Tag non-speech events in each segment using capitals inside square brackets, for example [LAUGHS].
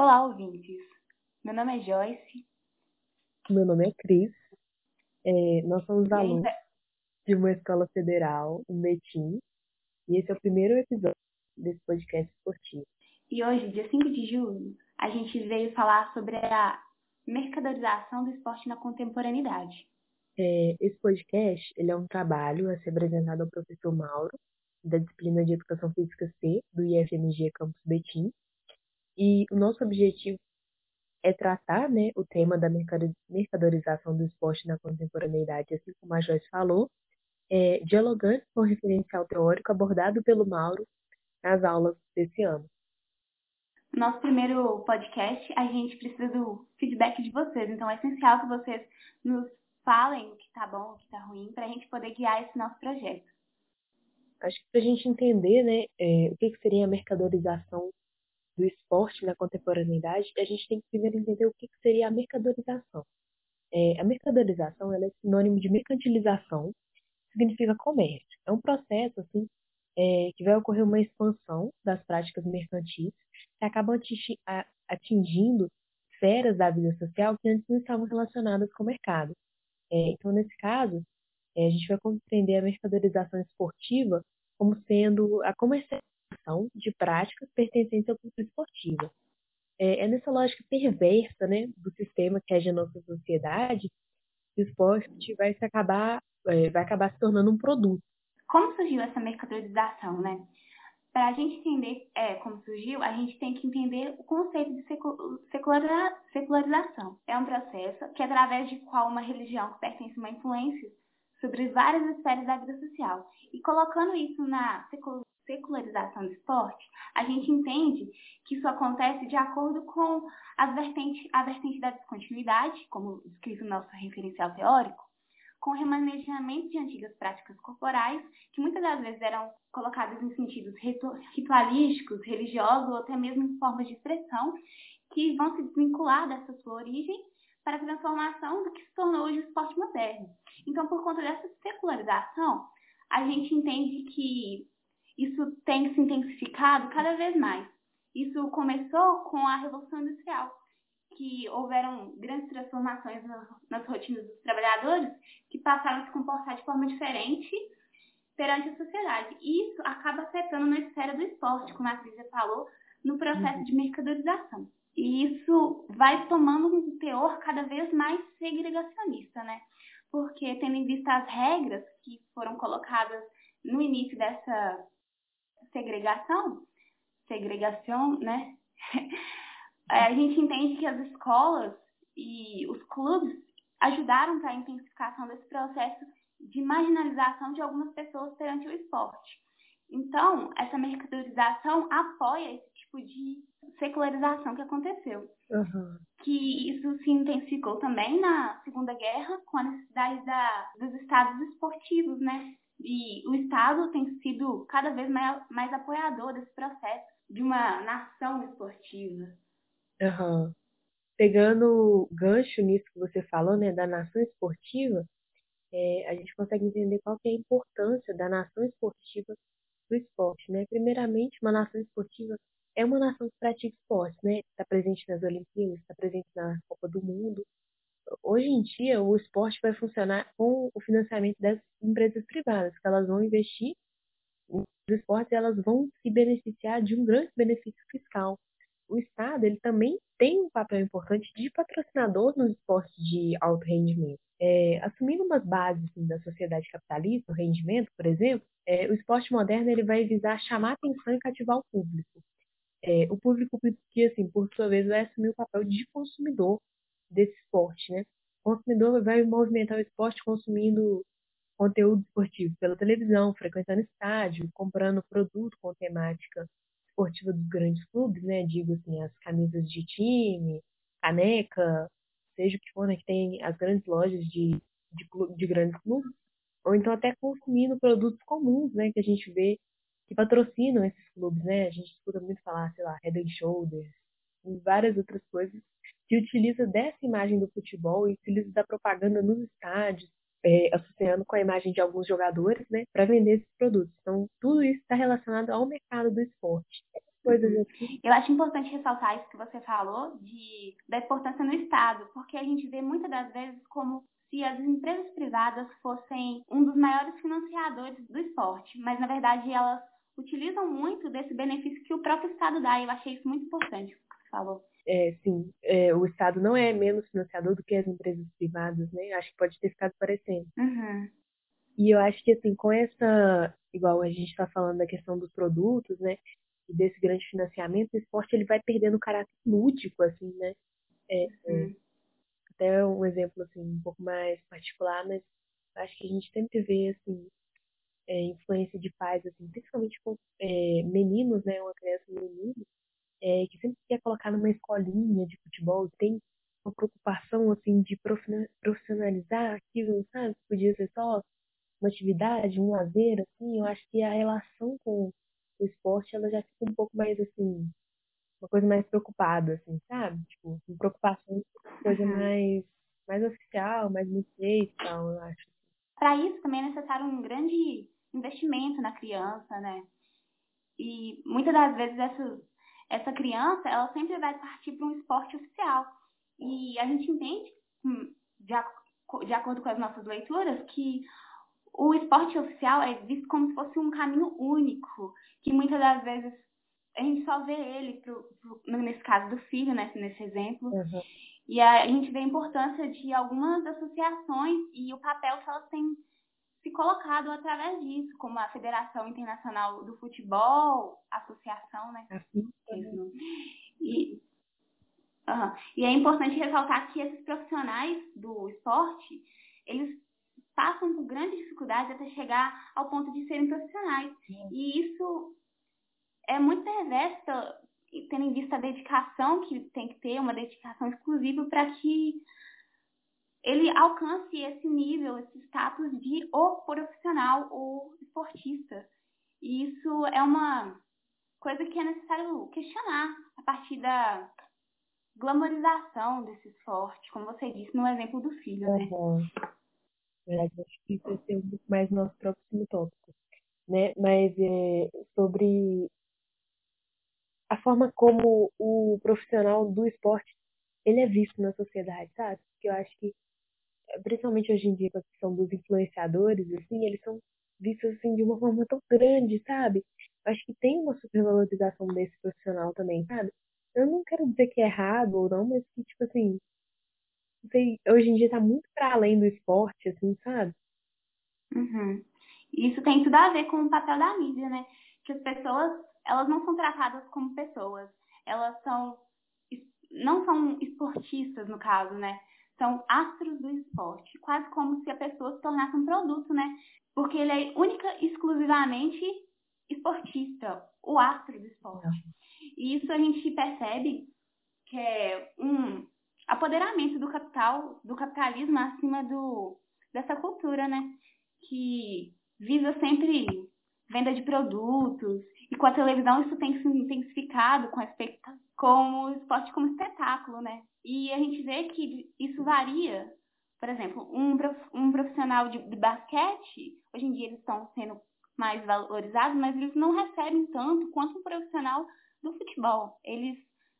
Olá, ouvintes. Meu nome é Joyce. Meu nome é Cris. É, nós somos alunos ainda, de uma escola federal em Betim. E esse é o primeiro episódio desse podcast esportivo. e hoje, dia 5 de julho, a gente veio falar sobre a mercadorização do esporte na contemporaneidade. É, esse podcast ele é um trabalho a ser apresentado ao professor Mauro, da disciplina de Educação Física C, do IFMG Campus Betim. E o nosso objetivo é tratar né, o tema da mercado- mercadorização do esporte na contemporaneidade, assim como a Joyce falou, é, dialogando com o referencial teórico abordado pelo Mauro nas aulas desse ano. Nosso primeiro podcast, a gente precisa do feedback de vocês. Então, é essencial que vocês nos falem o que tá bom, o que tá ruim, para a gente poder guiar esse nosso projeto. Acho que para a gente entender né, é, o que, que seria a mercadorização do esporte na contemporaneidade, a gente tem que primeiro entender o que, seria a mercadorização. É, a mercadorização é sinônimo de mercantilização, significa comércio. É um processo assim é, que vai ocorrer uma expansão das práticas mercantis que acabam atingindo esferas da vida social que antes não estavam relacionadas com o mercado. É, então, nesse caso, é, a gente vai compreender a mercadorização esportiva como sendo a comercialização de práticas pertencentes à cultura esportiva. É, é nessa lógica perversa né, do sistema que rege a nossa sociedade que o esporte vai, se acabar, é, vai acabar se tornando um produto. Como surgiu essa mercadorização, né? Para a gente entender é, como surgiu, a gente tem que entender o conceito de secularização. É um processo que, através de qual uma religião que pertence a uma influência sobre várias esferas da vida social. E colocando isso na secularização do esporte, a gente entende que isso acontece de acordo com as a vertente da descontinuidade, como descrito no nosso referencial teórico, com remanejamento de antigas práticas corporais, que muitas das vezes eram colocadas em sentidos ritu- ritualísticos, religiosos ou até mesmo em formas de expressão, que vão se desvincular dessa sua origem para a transformação do que se tornou hoje o esporte moderno. Então, por conta dessa secularização, a gente entende que isso tem se intensificado cada vez mais. Isso começou com a Revolução Industrial, que houveram grandes transformações na- nas rotinas dos trabalhadores que passaram a se comportar de forma diferente perante a sociedade. E isso acaba afetando na esfera do esporte, como a Cris já falou, no processo de mercadorização. E isso vai tomando um teor cada vez mais segregacionista, né? Porque, tendo em vista as regras que foram colocadas no início dessa segregação, segregação, né? [LAUGHS] É, a gente entende que as escolas e os clubes ajudaram para a intensificação desse processo de marginalização de algumas pessoas perante o esporte. Então, essa mercadorização apoia esse tipo de secularização que aconteceu. Aham. Que isso se intensificou também na Segunda Guerra, com a necessidade da, dos estados esportivos, né? E o Estado tem sido cada vez mais, mais apoiador desse processo de uma nação esportiva. Aham. Pegando o gancho nisso que você falou, né, da nação esportiva, é, a gente consegue entender qual que é a importância da nação esportiva do esporte, né? Primeiramente, uma nação esportiva é uma nação que pratica esporte, né? Está presente nas Olimpíadas, está presente na Copa do Mundo. Hoje em dia, o esporte vai funcionar com o financiamento das empresas privadas, que elas vão investir nos esportes e elas vão se beneficiar de um grande benefício fiscal. O Estado ele também tem um papel importante de patrocinador nos esportes de alto rendimento. É, assumindo umas bases assim, da sociedade capitalista, o rendimento, por exemplo, é, o esporte moderno ele vai visar chamar atenção e cativar o público. É, o público que, assim, por sua vez, vai assumir o papel de consumidor desse esporte, né? O consumidor vai movimentar o esporte consumindo conteúdo esportivo pela televisão, frequentando estádio, comprando produto com temática esportiva dos grandes clubes, né? Digo assim, as camisas de time, caneca, seja o que for, né? Que tem as grandes lojas de, de, clu- de grandes clubes, ou então até consumindo produtos comuns, né? Que a gente vê que patrocinam esses clubes, né? A gente escuta muito falar, sei lá, Head and Shoulders, e várias outras coisas que utiliza dessa imagem do futebol e utiliza da propaganda nos estádios, é, associando com a imagem de alguns jogadores, né, para vender esses produtos. Então, tudo isso está relacionado ao mercado do esporte. coisas uhum. assim. Eu acho importante ressaltar isso que você falou de, da importância no Estado, porque a gente vê muitas das vezes como se as empresas privadas fossem um dos maiores financiadores do esporte, mas na verdade elas utilizam muito desse benefício que o próprio Estado dá, e eu achei isso muito importante, o que você falou. É, sim, é, o Estado não é menos financiador do que as empresas privadas, né? Acho que pode ter ficado parecendo. Uhum. E eu acho que, assim, com essa, igual a gente está falando da questão dos produtos, né? E desse grande financiamento, o esporte ele vai perdendo o caráter lúdico, assim, né? É, uhum. até um exemplo, assim, um pouco mais particular, mas acho que a gente sempre vê, assim, é, influência de pais, assim, principalmente com é, meninos, né? Uma criança menino, é, que sempre quer colocar numa escolinha de futebol, tem uma preocupação, assim, de profissionalizar aquilo, sabe? Podia ser só uma atividade, um lazer, assim, eu acho que a relação com o esporte, ela já fica um pouco mais, assim, uma coisa mais preocupada, assim, sabe? Tipo, com preocupação, coisa mais, mais oficial, mais bem feita e tal, eu acho. Para isso também é necessário um grande investimento na criança, né? E muitas das vezes essa, essa criança, ela sempre vai partir para um esporte oficial. E a gente entende, hum, de, de acordo com as nossas leituras, que o esporte oficial é visto como se fosse um caminho único, que muitas das vezes a gente só vê ele, pro, pro, nesse caso do filho, né, nesse exemplo, uhum. e a, a gente vê a importância de algumas associações e o papel que elas têm se colocado através disso, como a Federação Internacional do Futebol, associação, né? Assim, Isso. E, uhum. e é importante ressaltar que esses profissionais do esporte, eles passam por grandes dificuldades até chegar ao ponto de serem profissionais. E isso é muito perverso, tendo em vista a dedicação que tem que ter, uma dedicação exclusiva para que ele alcance esse nível, esse status de o profissional ou esportista. E isso é uma coisa que é necessário questionar a partir da glamorização desse esporte, como você disse no exemplo do filho, né? Uhum. verdade, acho que isso vai ser um pouco mais nosso próximo tópico, né? Mas é, sobre a forma como o profissional do esporte ele é visto na sociedade, sabe? Porque eu acho que principalmente hoje em dia com a questão dos influenciadores, assim, eles são vistos assim de uma forma tão grande, sabe? Acho que tem uma supervalorização desse profissional também, sabe? Eu não quero dizer que é errado ou não, mas que, tipo assim, sei, hoje em dia tá muito para além do esporte, assim, sabe? Uhum. Isso tem tudo a ver com o papel da mídia, né? Que as pessoas, elas não são tratadas como pessoas, elas são não são esportistas no caso, né? São astros do esporte, quase como se a pessoa se tornasse um produto, né? Porque ele é única e exclusivamente esportista, o astro do esporte. E isso a gente percebe que é um apoderamento do capital, do capitalismo acima do dessa cultura, né? Que visa sempre venda de produtos e com a televisão isso tem se intensificado com, com o esporte como espetáculo, né? E a gente vê que isso varia. Por exemplo, um, um profissional de, de basquete, hoje em dia eles estão sendo mais valorizados, mas eles não recebem tanto quanto um profissional do futebol. Eles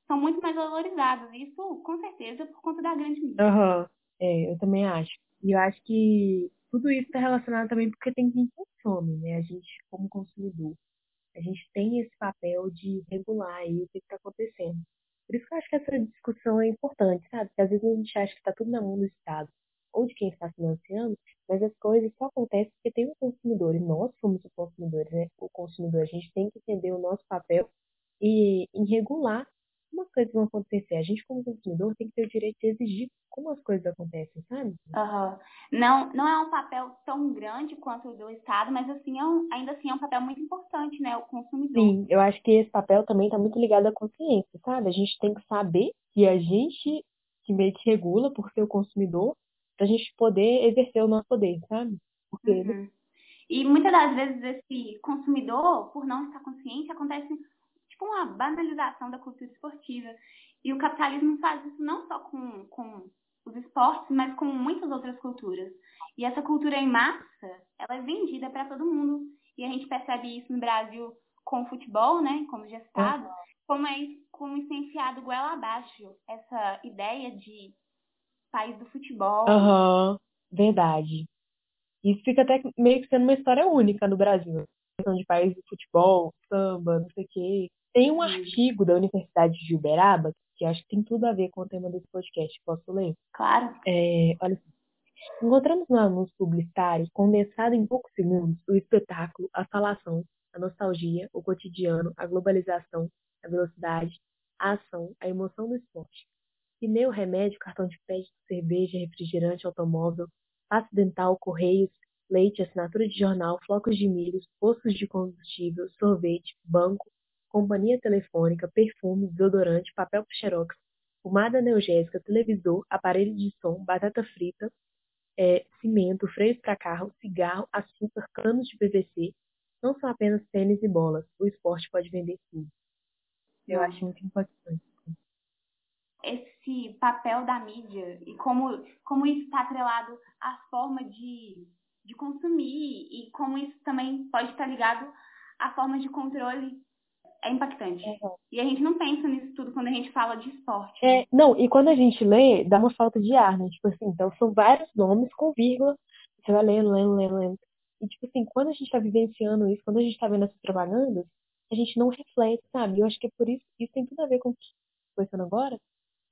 são muito mais valorizados. Isso, com certeza, por conta da grande mídia. Uhum. É, eu também acho. E eu acho que tudo isso está relacionado também porque tem quem consome, né? A gente, como consumidor, a gente tem esse papel de regular aí o que está acontecendo. Por isso que eu acho que essa discussão é importante, sabe? Porque às vezes a gente acha que está tudo na mão do Estado ou de quem está financiando, mas as coisas só acontecem porque tem um consumidor, e nós somos os consumidores, né? O consumidor, a gente tem que entender o nosso papel e em regular como as coisas vão acontecer. A gente, como consumidor, tem que ter o direito de exigir como as coisas acontecem, sabe? Uhum. Não, não é um papel tão grande quanto o do Estado, mas assim, é um, ainda assim é um papel muito importante, né? O consumidor. Sim, eu acho que esse papel também está muito ligado à consciência, sabe? A gente tem que saber que a gente que meio que regula por ser o consumidor, para a gente poder exercer o nosso poder, sabe? Porque uhum. E muitas das vezes esse consumidor, por não estar consciente, acontece tipo uma banalização da cultura esportiva. E o capitalismo faz isso não só com, com os esportes, mas com muitas outras culturas. E essa cultura em massa, ela é vendida para todo mundo. E a gente percebe isso no Brasil com o futebol, né, como gestado, uhum. como é como iniciado goela abaixo essa ideia de país do futebol. Aham, uhum. verdade. Isso fica até meio que sendo uma história única no Brasil. Questão de país do futebol, samba, não sei o quê. Tem um artigo da Universidade de Uberaba, que acho que tem tudo a ver com o tema desse podcast. Posso ler? Claro. É, olha Encontramos no anúncio publicitário, condensado em poucos segundos, o espetáculo, a falação, a nostalgia, o cotidiano, a globalização, a velocidade, a ação, a emoção do esporte. Pneu, remédio, cartão de crédito, cerveja, refrigerante, automóvel, pasta dental, correios, leite, assinatura de jornal, flocos de milho, postos de combustível, sorvete, banco, companhia telefônica, perfume, desodorante, papel xerox, pomada analgésica, televisor, aparelho de som, batata frita, é, cimento, freios para carro, cigarro, açúcar, canos de PVC. Não são apenas tênis e bolas. O esporte pode vender tudo. Eu acho muito importante. Esse papel da mídia e como, como isso está atrelado à forma de, de consumir e como isso também pode estar ligado à forma de controle é impactante. Uhum. E a gente não pensa nisso tudo quando a gente fala de esporte. Né? É, não, e quando a gente lê, dá uma falta de ar, né? Tipo assim, então são vários nomes com vírgula, você vai lendo, lendo, lendo, lendo. E tipo assim, quando a gente está vivenciando isso, quando a gente está vendo essas propagandas, a gente não reflete, sabe? Eu acho que é por isso, isso tem tudo a ver com o que estou pensando agora,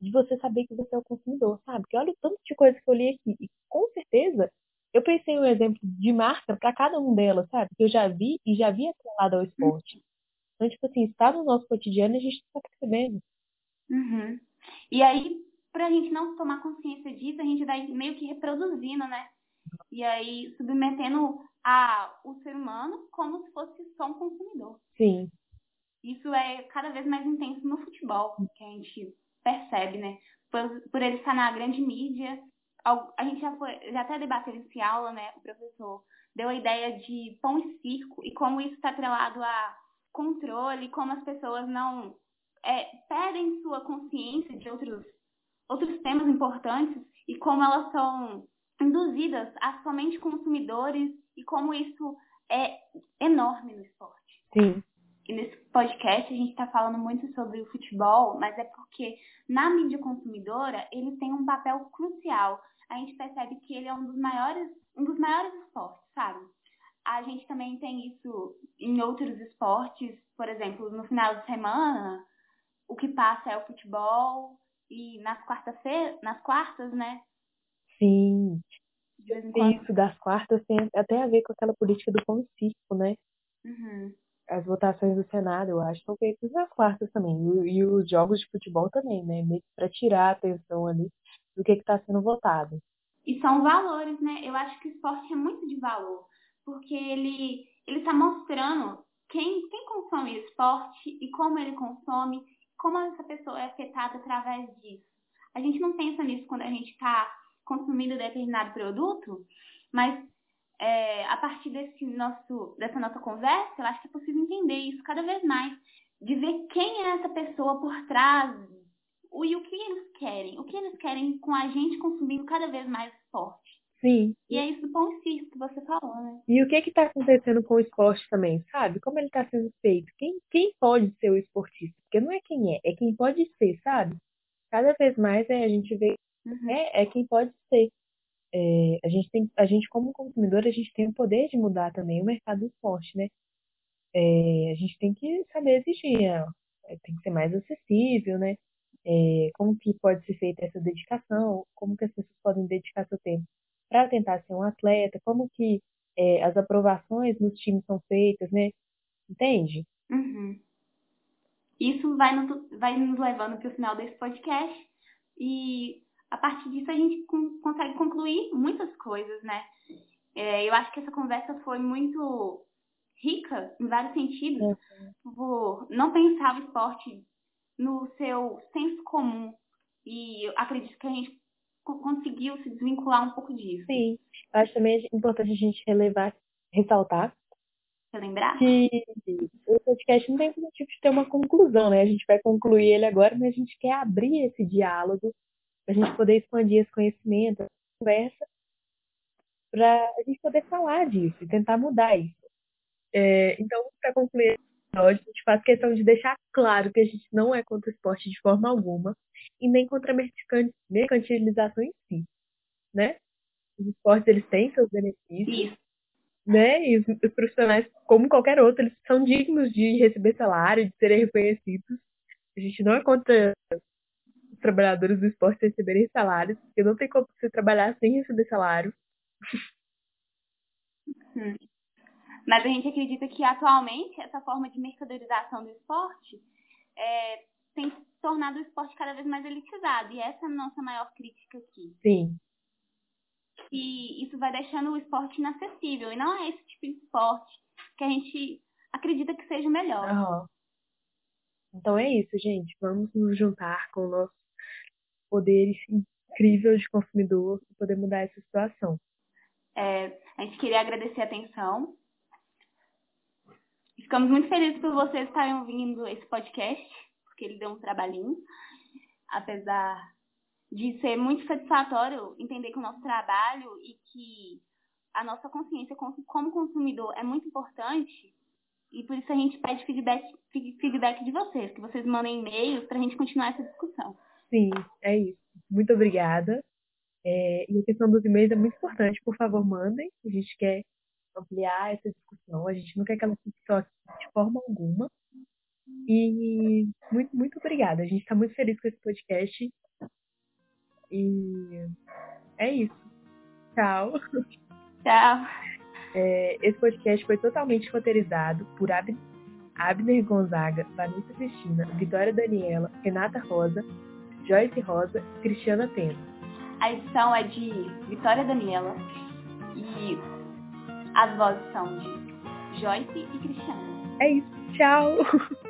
de você saber que você é o consumidor, sabe? Porque olha o tanto de coisa que eu li aqui. E com certeza, eu pensei em um exemplo de marca para cada um delas, sabe? Que eu já vi e já vi atrelado ao esporte. Então, tipo assim, está no nosso cotidiano e a gente está percebendo. Uhum. E aí, para a gente não tomar consciência disso, a gente vai meio que reproduzindo, né? E aí, submetendo a, o ser humano como se fosse só um consumidor. Sim. Isso é cada vez mais intenso no futebol, que a gente percebe, né? Por, por ele estar na grande mídia. A gente já, foi, já até debateu isso em aula, né? O professor deu a ideia de pão e circo e como isso está atrelado a controle, como as pessoas não é, perdem sua consciência de outros, outros temas importantes e como elas são induzidas a somente consumidores e como isso é enorme no esporte. Sim. E nesse podcast a gente está falando muito sobre o futebol, mas é porque na mídia consumidora ele tem um papel crucial. A gente percebe que ele é um dos maiores, um dos maiores esportes, sabe? A gente também tem isso em outros esportes, por exemplo, no final de semana, o que passa é o futebol e nas quartas-feiras, nas quartas, né? Sim. Isso das quartas tem até a ver com aquela política do circo, né? Uhum. As votações do Senado, eu acho, são feitas nas quartas também. E, e os jogos de futebol também, né? Para tirar a atenção ali do que está sendo votado. E são valores, né? Eu acho que o esporte é muito de valor porque ele ele está mostrando quem, quem consome esporte e como ele consome, como essa pessoa é afetada através disso. A gente não pensa nisso quando a gente está consumindo determinado produto, mas é, a partir desse nosso, dessa nossa conversa, eu acho que é possível entender isso cada vez mais, de ver quem é essa pessoa por trás o, e o que eles querem, o que eles querem com a gente consumindo cada vez mais esporte. Sim. E é isso do pão que você falou, né? E o que está acontecendo com o esporte também, sabe? Como ele está sendo feito? Quem, quem pode ser o esportista? Porque não é quem é, é quem pode ser, sabe? Cada vez mais é, a gente vê uhum. é, é quem pode ser. É, a gente tem, a gente como consumidor, a gente tem o poder de mudar também o mercado do esporte, né? É, a gente tem que saber exigir, é, tem que ser mais acessível, né? É, como que pode ser feita essa dedicação, como que as pessoas podem dedicar seu tempo para tentar ser um atleta, como que é, as aprovações nos times são feitas, né? Entende? Uhum. Isso vai nos, vai nos levando para o final desse podcast e a partir disso a gente com, consegue concluir muitas coisas, né? É, eu acho que essa conversa foi muito rica em vários sentidos, uhum. por não pensar o esporte no seu senso comum. E eu acredito que a gente conseguiu se desvincular um pouco disso. Sim, eu acho também importante a gente relevar, ressaltar. Relembrar? Que o podcast não tem o objetivo de ter uma conclusão, né? A gente vai concluir ele agora, mas a gente quer abrir esse diálogo para a gente poder expandir esse conhecimento, essa conversa, para a gente poder falar disso e tentar mudar isso. É, então, para concluir a gente faz questão de deixar claro que a gente não é contra o esporte de forma alguma e nem contra a mercantilização em si, né? Os esportes, eles têm seus benefícios, Isso. né? E os, os profissionais, como qualquer outro, eles são dignos de receber salário, de serem reconhecidos. A gente não é contra os trabalhadores do esporte receberem salários, porque não tem como você trabalhar sem receber salário. Hum. Mas a gente acredita que atualmente essa forma de mercadorização do esporte é, tem tornado o esporte cada vez mais elitizado. E essa é a nossa maior crítica aqui. Sim. E isso vai deixando o esporte inacessível. E não é esse tipo de esporte que a gente acredita que seja melhor. Uhum. Então é isso, gente. Vamos nos juntar com o nosso poder incrível de consumidor e poder mudar essa situação. É, a gente queria agradecer a atenção. Ficamos muito felizes por vocês estarem ouvindo esse podcast, porque ele deu um trabalhinho. Apesar de ser muito satisfatório entender que o nosso trabalho e que a nossa consciência como consumidor é muito importante, e por isso a gente pede feedback, feedback de vocês, que vocês mandem e-mails para a gente continuar essa discussão. Sim, é isso. Muito obrigada. É, e a questão dos e-mails é muito importante. Por favor, mandem. A gente quer ampliar essa discussão. A gente não quer que ela só aqui de forma alguma. E muito, muito obrigada. A gente está muito feliz com esse podcast. E é isso. Tchau. Tchau. É, esse podcast foi totalmente roteirizado por Ab Abner Gonzaga, Vanessa Cristina, Vitória Daniela, Renata Rosa, Joyce Rosa e Cristiana Pena. A edição é de Vitória Daniela e as vozes são de Joyce e Cristiana. É isso. Tchau! [LAUGHS]